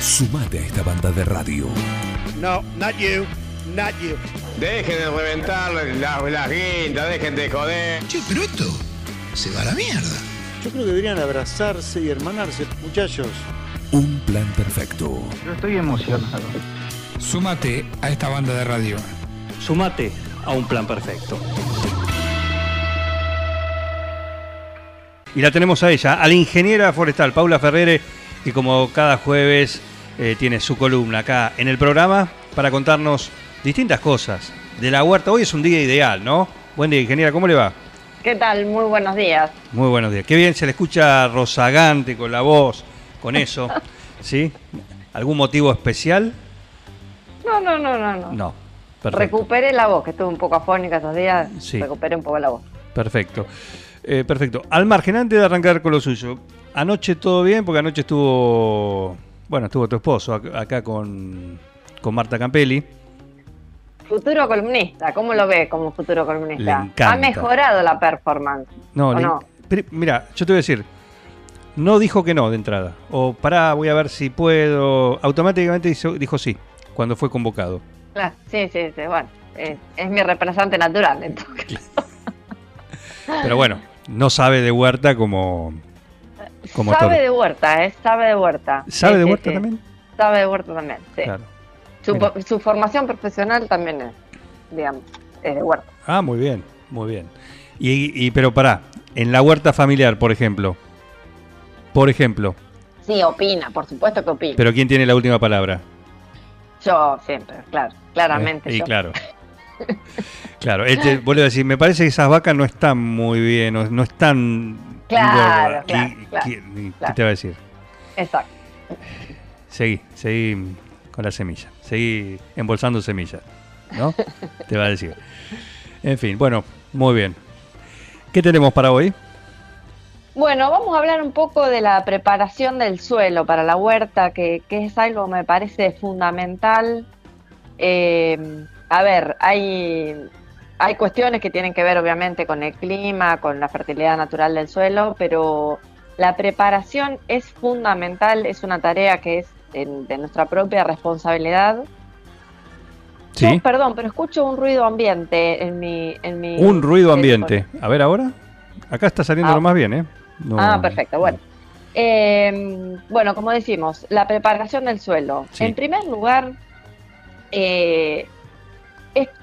Sumate a esta banda de radio. No, not you, not you. Dejen de reventar las, las guindas, dejen de joder. Che, pero esto se va a la mierda. Yo creo que deberían abrazarse y hermanarse, muchachos. Un plan perfecto. Yo estoy emocionado. Súmate a esta banda de radio. Sumate a un plan perfecto. Y la tenemos a ella, a la ingeniera forestal, Paula Ferrere, que como cada jueves eh, tiene su columna acá en el programa para contarnos distintas cosas de la huerta. Hoy es un día ideal, ¿no? Buen día, ingeniera, ¿cómo le va? ¿Qué tal? Muy buenos días. Muy buenos días. Qué bien se le escucha rozagante con la voz, con eso. ¿Sí? ¿Algún motivo especial? No, no, no, no. No. No. Perfecto. Recuperé la voz, que estuve un poco afónica estos días. Sí. Recuperé un poco la voz. Perfecto. Eh, perfecto. Al margen, antes de arrancar con lo suyo, anoche todo bien, porque anoche estuvo, bueno, estuvo tu esposo ac- acá con, con Marta Campelli. Futuro columnista, ¿cómo lo ve como futuro columnista? Le encanta. Ha mejorado la performance. No, ¿o le- no? mira, yo te voy a decir, no dijo que no de entrada. O pará, voy a ver si puedo. Automáticamente hizo- dijo sí, cuando fue convocado. Claro, sí, sí, sí. Bueno, es, es mi representante natural. Entonces. Pero bueno, no sabe de huerta como. Como sabe de huerta, ¿eh? Sabe de huerta. ¿Sabe Sí, de huerta sí. también? Sabe de huerta también, sí. Claro. Su, formación profesional también es, digamos, es de huerta. Ah, muy bien, muy bien. Y, y- pero pará, en la huerta familiar, por ejemplo. Por ejemplo, Sí, opina, por supuesto que opina. pero ¿quién tiene la última palabra? Yo siempre, claro, claramente. Eh, y yo. claro. Claro, él te vuelve a decir, me parece que esas vacas no están muy bien, no, no están Claro, claro, ¿qué, y- ¿Qué claro. te va a decir? Exacto. Seguí, seguí con la semilla, seguí embolsando semillas, ¿no? te va a decir. En fin, bueno, muy bien. ¿Qué tenemos para hoy? Bueno, vamos a hablar un poco de la preparación del suelo para la huerta, que, que es algo que me parece fundamental. Eh, a ver, hay, hay cuestiones que tienen que ver obviamente con el clima, con la fertilidad natural del suelo, pero la preparación es fundamental, es una tarea que es de nuestra propia responsabilidad. Sí, No, perdón, pero escucho un ruido ambiente en mi... En mi un ruido ambiente. A ver ahora. Acá está saliendo Ah. lo más bien, ¿eh? No- Ah, perfecto, bueno. Eh, bueno, como decimos, la preparación del suelo. Sí. En primer lugar, eh,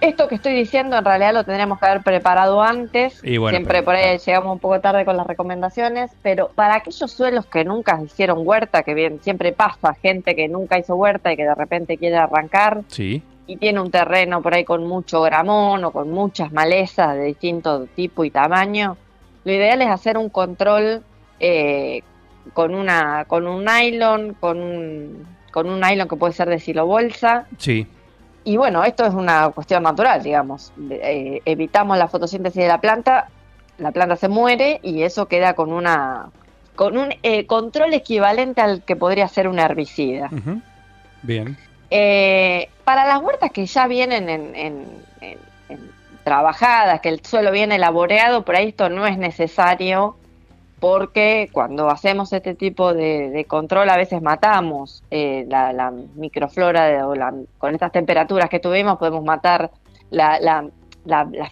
esto que estoy diciendo en realidad lo tendríamos que haber preparado antes. Y bueno, Siempre pero- por ahí llegamos un poco tarde con las recomendaciones, pero para aquellos suelos que nunca hicieron huerta, que bien siempre pasa, gente que nunca hizo huerta y que de repente quiere arrancar Sí, y tiene un terreno por ahí con mucho gramón o con muchas malezas de distinto tipo y tamaño, lo ideal es hacer un control eh, con una con un nylon, con un, con un nylon que puede ser de silobolsa. sí, Y bueno, esto es una cuestión natural, digamos. Eh, evitamos la fotosíntesis de la planta, la planta se muere y eso queda con una con un eh, control equivalente al que podría ser un herbicida. bien. Eh, para las huertas que ya vienen en, en- en- en trabajadas, que el suelo viene laboreado, por ahí esto no es necesario porque cuando hacemos este tipo de, de control a veces matamos eh, la, la microflora de- o la- con estas temperaturas que tuvimos podemos matar la, la-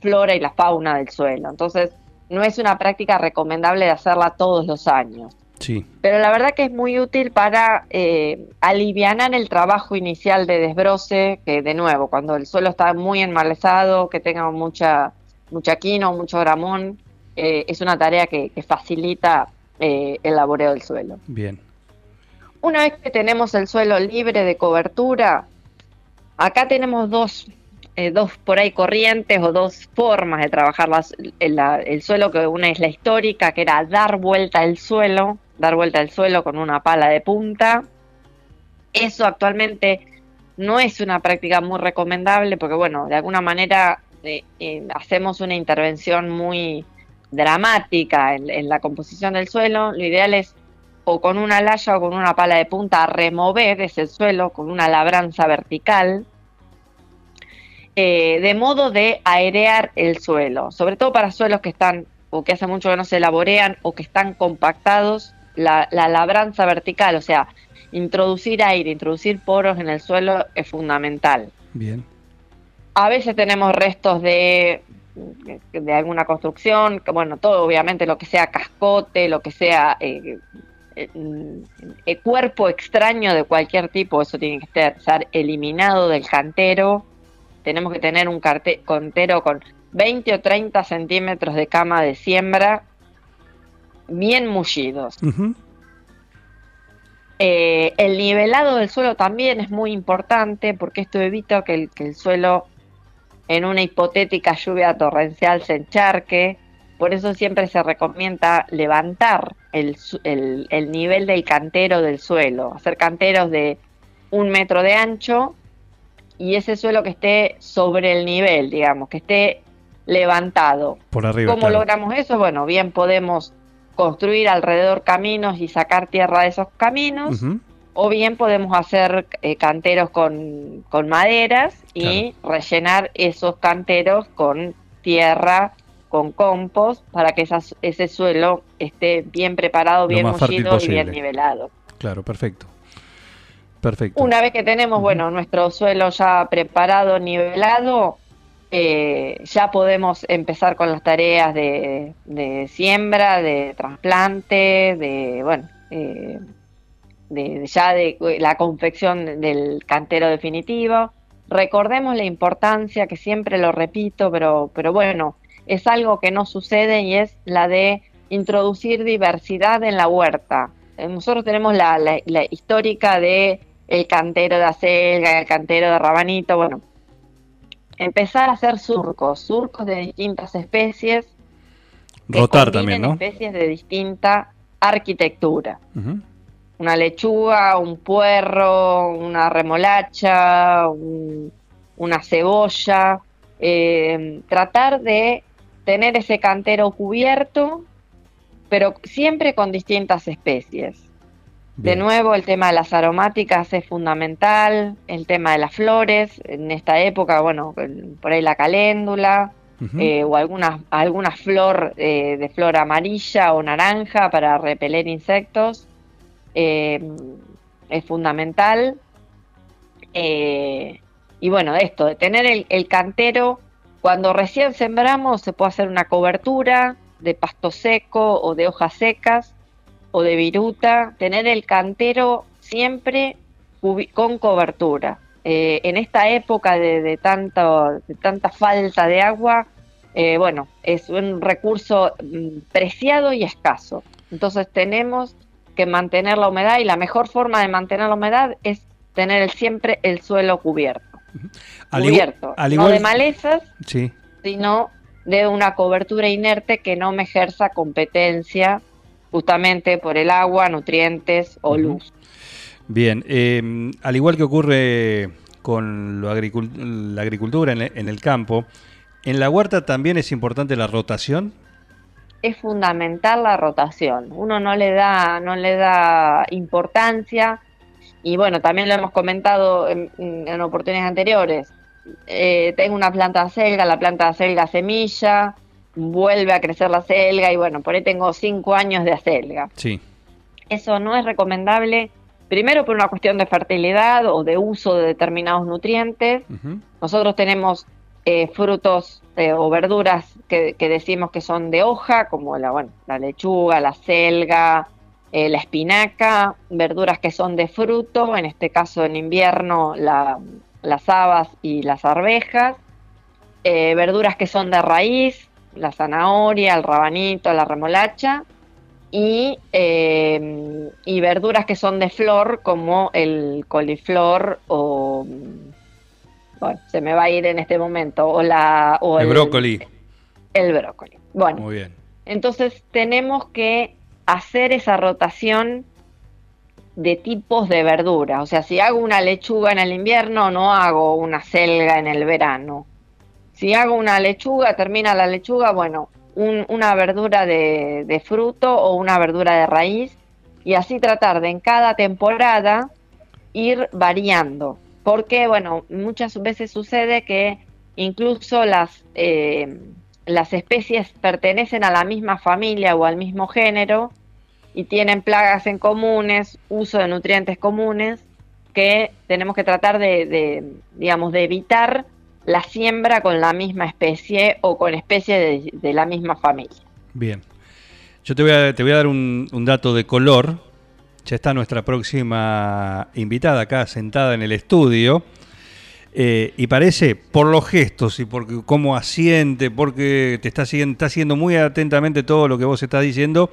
flora y la fauna del suelo. Entonces no es una práctica recomendable de hacerla todos los años Sí, pero la verdad que es muy útil para eh, alivianar el trabajo inicial de desbroce, que de nuevo, cuando el suelo está muy enmalezado, que tenga mucha, mucha quino, mucho gramón, eh, es una tarea que, que facilita eh, el laboreo del suelo. bien. Una vez que tenemos el suelo libre de cobertura, acá tenemos dos, eh, dos por ahí corrientes o dos formas de trabajar las- el, la- el suelo, que una es la histórica, que era dar vuelta al suelo, dar vuelta al suelo con una pala de punta. Eso actualmente no es una práctica muy recomendable porque, bueno, de alguna manera eh, eh, hacemos una intervención muy dramática en, en la composición del suelo. Lo ideal es o con una laya o con una pala de punta remover ese suelo con una labranza vertical, eh, de modo de airear el suelo, sobre todo para suelos que están o que hace mucho que no se laborean o que están compactados, la, la labranza vertical, o sea, introducir aire, introducir poros en el suelo es fundamental. Bien. A veces tenemos restos de, de alguna construcción, que, bueno, todo obviamente lo que sea cascote, lo que sea eh, eh, eh, cuerpo extraño de cualquier tipo, eso tiene que estar, eliminado del cantero. Tenemos que tener un cantero con 20 o 30 centímetros de cama de siembra bien mullidos. Eh, el nivelado del suelo también es muy importante porque esto evita que el, que el suelo en una hipotética lluvia torrencial se encharque. Por eso siempre se recomienda levantar el, el- el nivel del cantero del suelo, hacer canteros de un metro de ancho y ese suelo que esté sobre el nivel, digamos, que esté levantado. Por arriba. ¿Cómo claro. logramos eso? Bueno, bien podemos construir alrededor caminos y sacar tierra de esos caminos. O bien podemos hacer eh, canteros con, con maderas y rellenar esos canteros con tierra, con compost, para que esas- ese suelo esté bien preparado, bien mullido y bien nivelado. Claro, perfecto. Perfecto. Una vez que tenemos, bueno, nuestro suelo ya preparado, nivelado, eh, ya podemos empezar con las tareas de, de siembra, de trasplante, de, bueno, eh, de, ya de la confección del cantero definitivo. Recordemos la importancia, que siempre lo repito, pero, pero bueno, es algo que no sucede y es la de introducir diversidad en la huerta. Eh, Nosotros tenemos la, la- la histórica de el cantero de acelga, el cantero de rabanito, bueno, empezar a hacer surcos, surcos de distintas especies. Rotar también, ¿no? Especies de distinta arquitectura. Una lechuga, un puerro, una remolacha, un- una cebolla. eh, tratar de tener ese cantero cubierto, pero siempre con distintas especies. De nuevo, el tema de las aromáticas es fundamental, el tema de las flores, en esta época, bueno, por ahí la caléndula, eh, o alguna, alguna flor eh, de flor amarilla o naranja para repeler insectos, eh, es fundamental. Eh, y bueno, esto, de tener el, cantero, cuando recién sembramos se puede hacer una cobertura de pasto seco o de hojas secas o de viruta, tener el cantero siempre con cobertura. Eh, en esta época de, de, de tanta falta de agua, eh, bueno, es un recurso mm, preciado y escaso. Entonces tenemos que mantener la humedad y la mejor forma de mantener la humedad es tener el- siempre el suelo cubierto. Al cubierto, al no de malezas, Sí. sino de una cobertura inerte que no me ejerza competencia justamente por el agua, nutrientes o luz. Bien, eh, al igual que ocurre con lo agricul- la agricultura en el, en el campo, ¿en la huerta también es importante la rotación? Es fundamental la rotación. Uno no le da, no le da importancia y bueno, también lo hemos comentado en, en oportunidades anteriores. Eh, tengo una planta de acelga, la planta de acelga semilla, vuelve a crecer la acelga y bueno, por ahí tengo cinco años de acelga. Sí. Eso no es recomendable, primero por una cuestión de fertilidad o de uso de determinados nutrientes. Nosotros tenemos eh, frutos eh, o verduras que, decimos que son de hoja, como la, bueno, la lechuga, la selga, eh, la espinaca, verduras que son de fruto, en este caso en invierno la- las habas y las arvejas, eh, verduras que son de raíz, la zanahoria, el rabanito, la remolacha, y, eh, y verduras que son de flor como el coliflor o bueno, se me va a ir en este momento o la o El brócoli. el brócoli. Bueno, Muy bien. entonces tenemos que hacer esa rotación de tipos de verduras. O sea, si hago una lechuga en el invierno, no hago una selga en el verano. Si hago una lechuga, termina la lechuga, bueno, un- una verdura de, de fruto o una verdura de raíz. Y así tratar de en cada temporada ir variando. Porque, bueno, muchas veces sucede que incluso las, eh, las especies pertenecen a la misma familia o al mismo género y tienen plagas en comunes, uso de nutrientes comunes, que tenemos que tratar de, digamos, de evitar la siembra con la misma especie o con especies de, la misma familia. Bien. Yo te voy a, te voy a dar un dato de color. Ya está nuestra próxima invitada acá sentada en el estudio. Eh, y parece, por los gestos y por cómo asiente, porque te está siguiendo, está siguiendo muy atentamente todo lo que vos estás diciendo.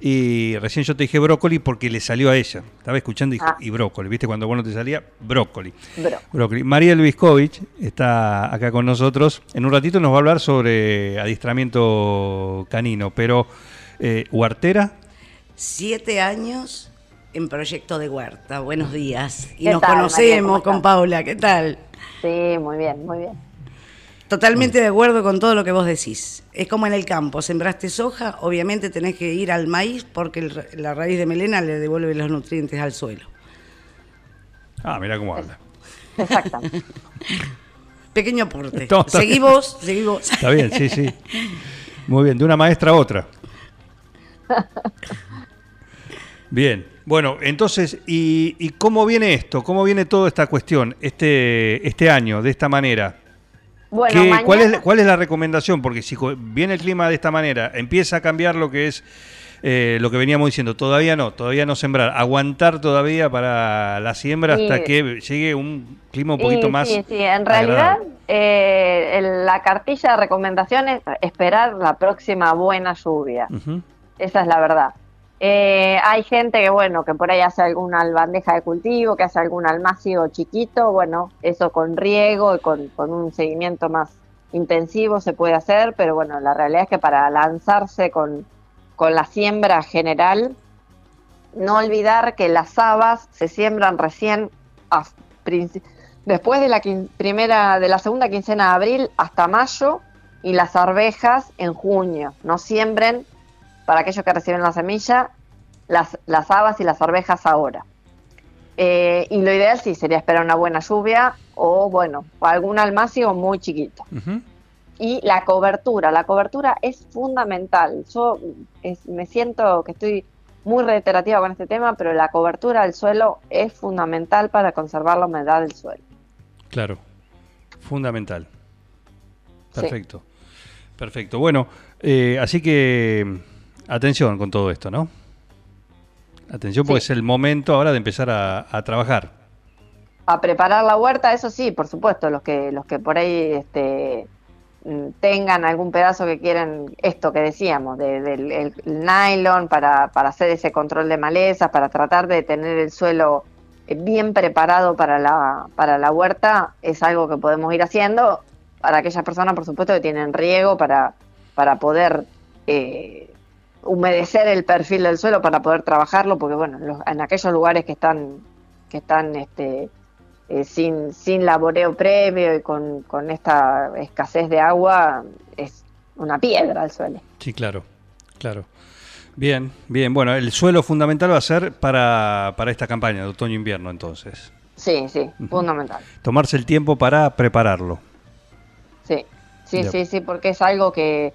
Y recién yo te dije brócoli porque le salió a ella. Estaba escuchando y, Ah. y brócoli. ¿Viste? Cuando vos no te salía, brócoli. Bro. Brócoli. María Elviskovich está acá con nosotros. En un ratito nos va a hablar sobre adiestramiento canino, pero eh, huartera, Siete años en proyecto de huerta. Buenos días. Y ¿Qué nos tal, conocemos ¿Cómo con? Paula. ¿Qué tal? Sí, muy bien, muy bien. Totalmente de acuerdo con todo lo que vos decís. Es como en el campo, sembraste soja, obviamente tenés que ir al maíz porque el la raíz de melena le devuelve los nutrientes al suelo. Ah, mira cómo habla. Exactamente. Pequeño aporte. No, seguí bien. vos, seguí vos. Está bien, sí, sí. Muy bien, de una maestra a otra. Bien, bueno, entonces, ¿y, y cómo viene esto? ¿Cómo viene toda esta cuestión este, este año, de esta manera? Bueno, ¿Qué- mañana, cuál, es, ¿Cuál es la recomendación? Porque si viene el clima de esta manera, empieza a cambiar lo que es eh, lo que veníamos diciendo, todavía no, todavía no sembrar, aguantar todavía para la siembra hasta que llegue un clima un Y poquito más. Sí, sí, en realidad eh, la cartilla de recomendaciones es esperar la próxima buena lluvia. Esa es la verdad. Eh, hay gente que, bueno, que por ahí hace alguna bandeja de cultivo, que hace algún almácigo chiquito, bueno, eso con riego y con, un seguimiento más intensivo se puede hacer, pero bueno, la realidad es que para lanzarse con, con la siembra general, no olvidar que las habas se siembran recién después de la primera, de la segunda quincena de abril hasta mayo y las arvejas en junio. No siembren para aquellos que reciben la semilla, las, las habas y las arvejas ahora. Eh, y lo ideal sí sería esperar una buena lluvia o, bueno, algún almácigo muy chiquito. Y la cobertura, la cobertura es fundamental. Yo es- me siento que estoy muy reiterativa con este tema, pero la cobertura del suelo es fundamental para conservar la humedad del suelo. Claro, fundamental. Sí. Perfecto, perfecto. Bueno, eh, así que atención con todo esto, ¿no? Atención porque Sí. es el momento ahora de empezar a, a trabajar. a preparar la huerta, eso sí, por supuesto, los que los que por ahí este, mm, tengan algún pedazo que quieren, esto que decíamos, de- del el- el nylon para, para hacer ese control de malezas, para tratar de tener el suelo eh, bien preparado para la, para la huerta, es algo que podemos ir haciendo para aquellas personas, por supuesto, que tienen riego para, para poder eh, humedecer el perfil del suelo, para poder trabajarlo, porque bueno, los- en aquellos lugares que están, que están este, eh, sin, sin laboreo previo y con, con esta escasez de agua, es una piedra el suelo. Sí, claro, claro. Bien, bien. Bueno, el suelo fundamental va a ser para, para esta campaña de otoño-invierno, entonces. Sí, sí, fundamental. Tomarse el tiempo para prepararlo. Sí, sí, sí, sí, porque es algo que,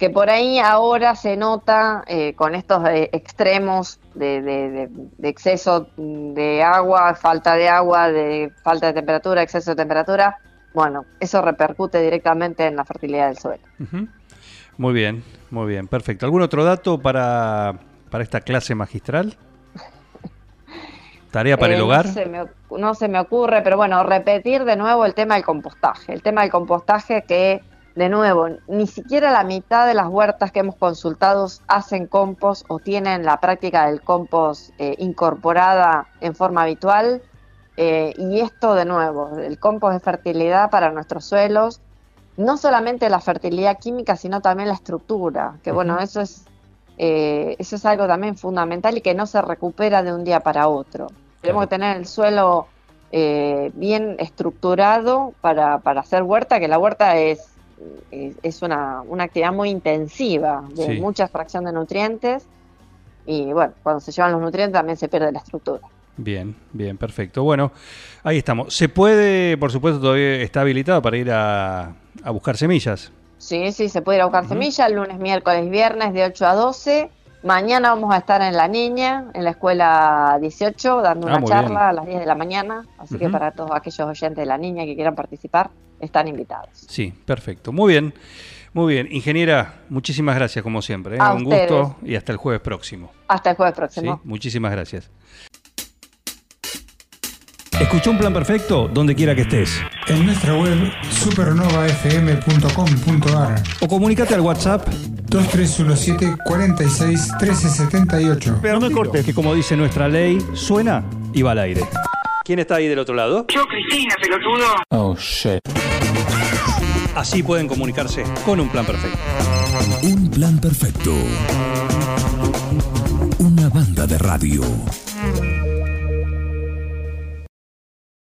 que por ahí ahora se nota eh, con estos eh, extremos de, de- de- de exceso de agua, falta de agua, de falta de temperatura, exceso de temperatura. Bueno, eso repercute directamente en la fertilidad del suelo. Muy bien, muy bien, perfecto. ¿Algún otro dato para, para esta clase magistral? ¿Tarea para Eh, el hogar? No se, me, no se me ocurre, pero bueno, repetir de nuevo el tema del compostaje. El tema del compostaje que, de nuevo, ni siquiera la mitad de las huertas que hemos consultado hacen compost o tienen la práctica del compost eh, incorporada en forma habitual. Eh, y esto, de nuevo, el compost es fertilidad para nuestros suelos. No solamente la fertilidad química, sino también la estructura. Que bueno, eso es eh, eso es algo también fundamental y que no se recupera de un día para otro. Tenemos que tener el suelo eh, bien estructurado para, para hacer huerta, que la huerta es, es, es una, una actividad muy intensiva, de Sí. mucha extracción de nutrientes. Y bueno, cuando se llevan los nutrientes también se pierde la estructura. Bien, bien, perfecto. Bueno, ahí estamos. ¿Se puede, por supuesto, todavía está habilitado para ir a, a buscar semillas? Sí, sí, se puede ir a buscar Ujú. semillas lunes, miércoles y viernes de 8 a 12. Mañana vamos a estar en La Niña, en la escuela 18, dando Ah, una charla bien. a las 10 de la mañana. Así que para todos aquellos oyentes de La Niña que quieran participar, están invitados. Sí, perfecto. Muy bien. Muy bien. Ingeniera, muchísimas gracias como siempre. ¿eh? A Un ustedes. gusto y hasta el jueves próximo. Hasta el jueves ¿sí? próximo. Muchísimas gracias. Escucha un plan perfecto donde quiera que estés. En nuestra web supernovafm.com.ar O comunícate al WhatsApp. 2317 46 1378. Pero no me cortes, que como dice nuestra ley, suena y va al aire. ¿Quién está ahí del otro lado? Yo, Cristina, pelotudo. Oh, shit. Así pueden comunicarse con un plan perfecto. Un plan perfecto. Una banda de radio.